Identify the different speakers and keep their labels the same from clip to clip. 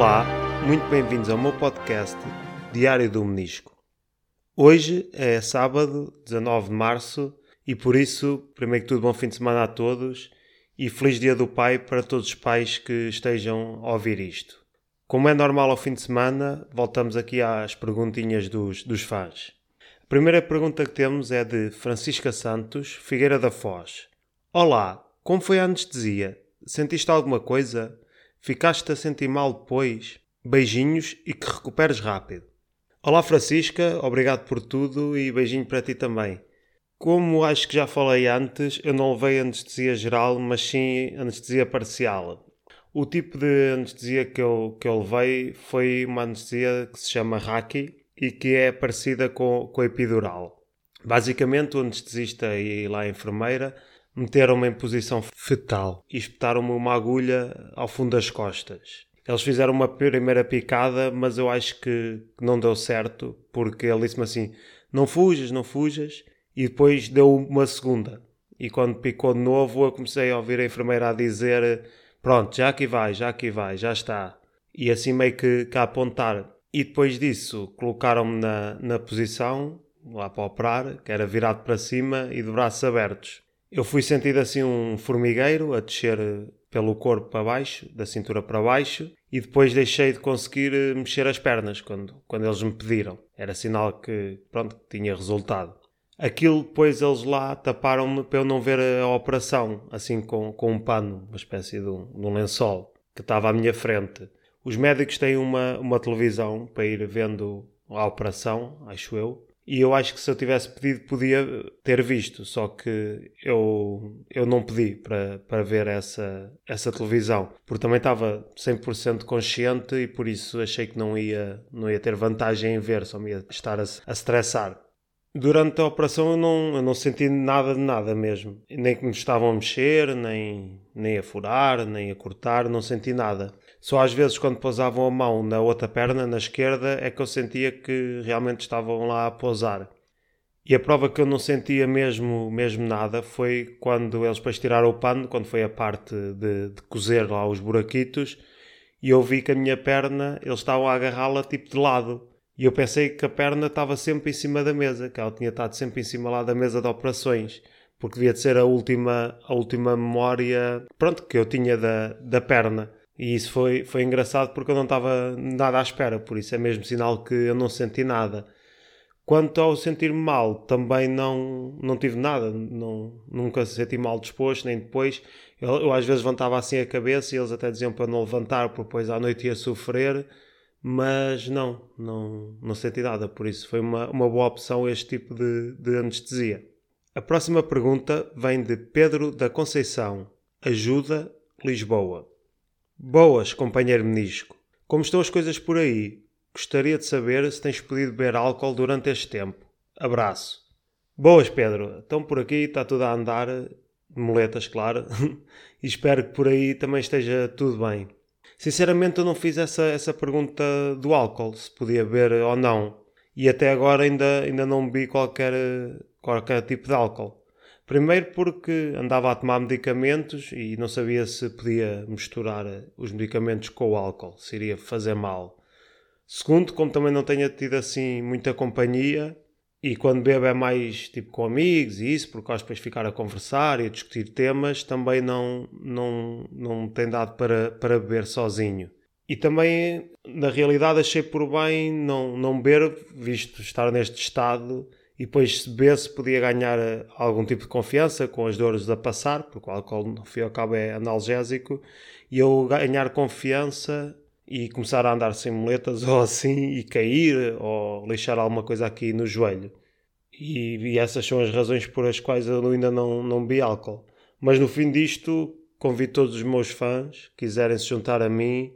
Speaker 1: Olá, muito bem-vindos ao meu podcast Diário do Menisco. Hoje é sábado, 19 de março, e por isso, primeiro que tudo, bom fim de semana a todos e feliz Dia do Pai para todos os pais que estejam a ouvir isto. Como é normal ao fim de semana, voltamos aqui às perguntinhas dos, dos fãs. A primeira pergunta que temos é de Francisca Santos, Figueira da Foz. Olá, como foi a anestesia? Sentiste alguma coisa? Ficaste a sentir mal depois? Beijinhos e que recuperes rápido. Olá Francisca, obrigado por tudo e beijinho para ti também. Como acho que já falei antes, eu não levei anestesia geral, mas sim anestesia parcial. O tipo de anestesia que eu, que eu levei foi uma anestesia que se chama Haki e que é parecida com, com a epidural. Basicamente, o anestesista e lá a enfermeira meteram-me em posição fetal e espetaram-me uma agulha ao fundo das costas. Eles fizeram uma primeira picada, mas eu acho que não deu certo, porque ele disse-me assim: não fujas, não fujas, e depois deu uma segunda. E quando picou de novo, eu comecei a ouvir a enfermeira a dizer: Pronto, já aqui vai, já aqui vai, já está. E assim meio que, que a apontar. E depois disso, colocaram-me na, na posição, lá para operar, que era virado para cima e de braços abertos. Eu fui sentido assim um formigueiro a descer eh, pelo corpo para baixo, da cintura para baixo, e depois deixei de conseguir eh, mexer as pernas quando, quando eles me pediram. Era sinal que, pronto, tinha resultado. Aquilo depois eles lá taparam-me para eu não ver a operação, assim com, com um pano, uma espécie de um, de um lençol, que estava à minha frente. Os médicos têm uma, uma televisão para ir vendo a operação, acho eu, e eu acho que se eu tivesse pedido podia ter visto, só que eu, eu não pedi para, para ver essa, essa televisão, porque também estava 100% consciente e por isso achei que não ia, não ia ter vantagem em ver, só me ia estar a, a estressar. Durante a operação eu não, eu não senti nada de nada mesmo, nem que me estavam a mexer, nem, nem a furar, nem a cortar, não senti nada. Só às vezes, quando pousavam a mão na outra perna, na esquerda, é que eu sentia que realmente estavam lá a pousar. E a prova que eu não sentia mesmo, mesmo nada foi quando eles depois tiraram o pano, quando foi a parte de, de cozer lá os buraquitos, e eu vi que a minha perna, eles estavam a agarrá-la tipo de lado. E eu pensei que a perna estava sempre em cima da mesa, que ela tinha estado sempre em cima lá da mesa de operações, porque devia de ser a última, a última memória, pronto, que eu tinha da, da perna. E isso foi, foi engraçado porque eu não estava nada à espera, por isso é mesmo sinal que eu não senti nada. Quanto ao sentir-me mal, também não, não tive nada, não, nunca senti mal disposto, nem depois. Eu, eu, às vezes levantava assim a cabeça e eles até diziam para não levantar, porque depois à noite ia sofrer, mas não, não, não senti nada, por isso foi uma, uma boa opção este tipo de, de anestesia. A próxima pergunta vem de Pedro da Conceição, Ajuda, Lisboa. Boas, companheiro menisco. Como estão as coisas por aí? Gostaria de saber se tens podido beber álcool durante este tempo. Abraço. Boas, Pedro. Estão por aqui, está tudo a andar, moletas, claro, e espero que por aí também esteja tudo bem. Sinceramente, eu não fiz essa, essa pergunta do álcool, se podia beber ou não, e até agora ainda, ainda não bebi qualquer, qualquer tipo de álcool. Primeiro porque andava a tomar medicamentos e não sabia se podia misturar os medicamentos com o álcool, se iria fazer mal. Segundo, como também não tenho tido assim muita companhia e quando bebo é mais tipo com amigos e isso, porque gosto depois de ficar a conversar e a discutir temas, também não, não, não tem dado para, para beber sozinho. E também, na realidade, achei por bem não, não beber, visto estar neste estado e depois se bebesse podia ganhar algum tipo de confiança com as dores a passar, porque o álcool no fim ao cabo é analgésico, e eu ganhar confiança e começar a andar sem muletas ou assim e cair ou lixar alguma coisa aqui no joelho. E, e essas são as razões por as quais eu ainda não, não bebi álcool. Mas no fim disto, convido todos os meus fãs, quiserem se juntar a mim,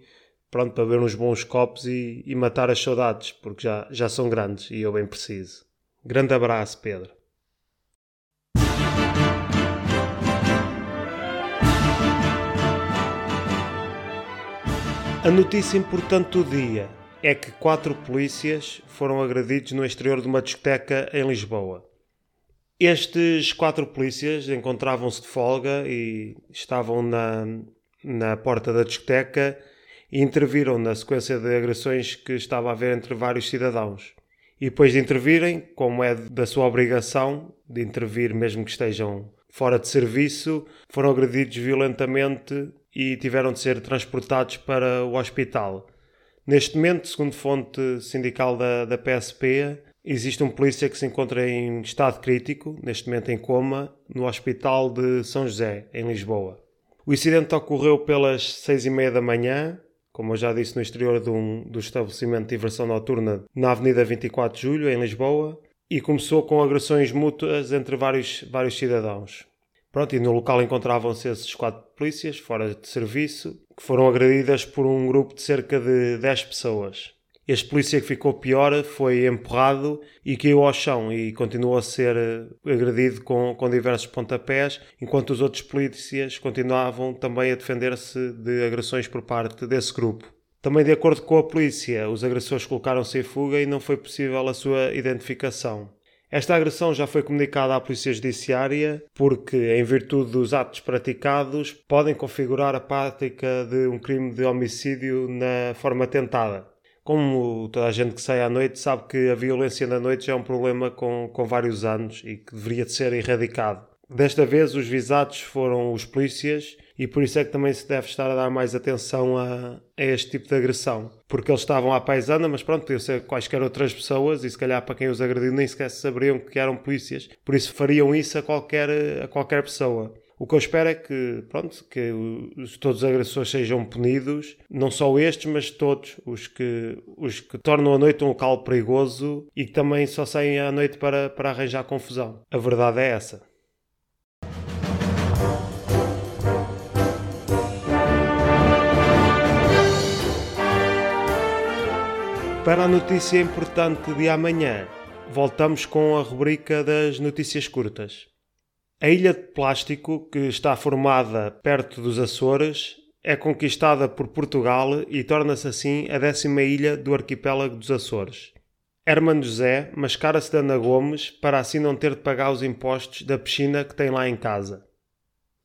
Speaker 1: pronto, para ver uns bons copos e, e matar as saudades, porque já, já são grandes e eu bem preciso. Grande abraço, Pedro. A notícia importante do dia é que quatro polícias foram agredidos no exterior de uma discoteca em Lisboa. Estes quatro polícias encontravam-se de folga e estavam na, na porta da discoteca e interviram na sequência de agressões que estava a haver entre vários cidadãos. E depois de intervirem, como é da sua obrigação de intervir mesmo que estejam fora de serviço, foram agredidos violentamente e tiveram de ser transportados para o hospital. Neste momento, segundo fonte sindical da, da PSP, existe um polícia que se encontra em estado crítico, neste momento em coma, no Hospital de São José, em Lisboa. O incidente ocorreu pelas seis e meia da manhã, como eu já disse, no exterior de um, do estabelecimento de diversão noturna na Avenida 24 de Julho, em Lisboa, e começou com agressões mútuas entre vários, vários cidadãos. Pronto, e no local encontravam-se esses quatro polícias, fora de serviço, que foram agredidas por um grupo de cerca de 10 pessoas. Este polícia que ficou pior foi empurrado e caiu ao chão e continuou a ser eh, agredido com, com diversos pontapés, enquanto os outros polícias continuavam também a defender-se de agressões por parte desse grupo. Também de acordo com a polícia, os agressores colocaram-se em fuga e não foi possível a sua identificação. Esta agressão já foi comunicada à Polícia Judiciária porque, em virtude dos atos praticados, podem configurar a prática de um crime de homicídio na forma tentada. Como toda a gente que sai à noite sabe que a violência na noite já é um problema com, com vários anos e que deveria de ser erradicado. Desta vez, os visados foram os polícias e por isso é que também se deve estar a dar mais atenção a, a este tipo de agressão. Porque eles estavam à paisana, mas pronto, podiam ser quaisquer outras pessoas e se calhar para quem os agrediu nem sequer saberiam que eram polícias. Por isso fariam isso a qualquer, a qualquer pessoa. O que eu espero é que, pronto, que os, todos os agressores sejam punidos, não só estes, mas todos os que, os que tornam a noite um local perigoso e que também só saem à noite para, para arranjar confusão. A verdade é essa. Para a notícia importante de amanhã, voltamos com a rubrica das notícias curtas. A ilha de plástico, que está formada perto dos Açores, é conquistada por Portugal e torna-se assim a décima ilha do arquipélago dos Açores. Hermano José mascara-se de Ana Gomes para assim não ter de pagar os impostos da piscina que tem lá em casa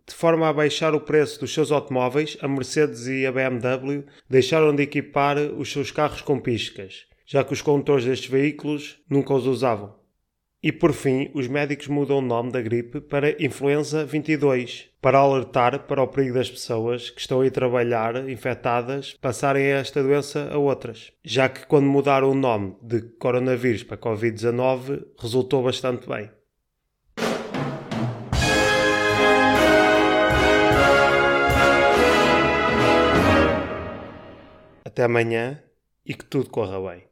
Speaker 1: de forma a baixar o preço dos seus automóveis, a Mercedes e a BMW deixaram de equipar os seus carros com piscas, já que os condutores destes veículos nunca os usavam. E por fim, os médicos mudam o nome da gripe para Influenza 22, para alertar para o perigo das pessoas que estão a trabalhar infectadas passarem esta doença a outras, já que quando mudaram o nome de coronavírus para Covid-19 resultou bastante bem. Até amanhã e que tudo corra bem.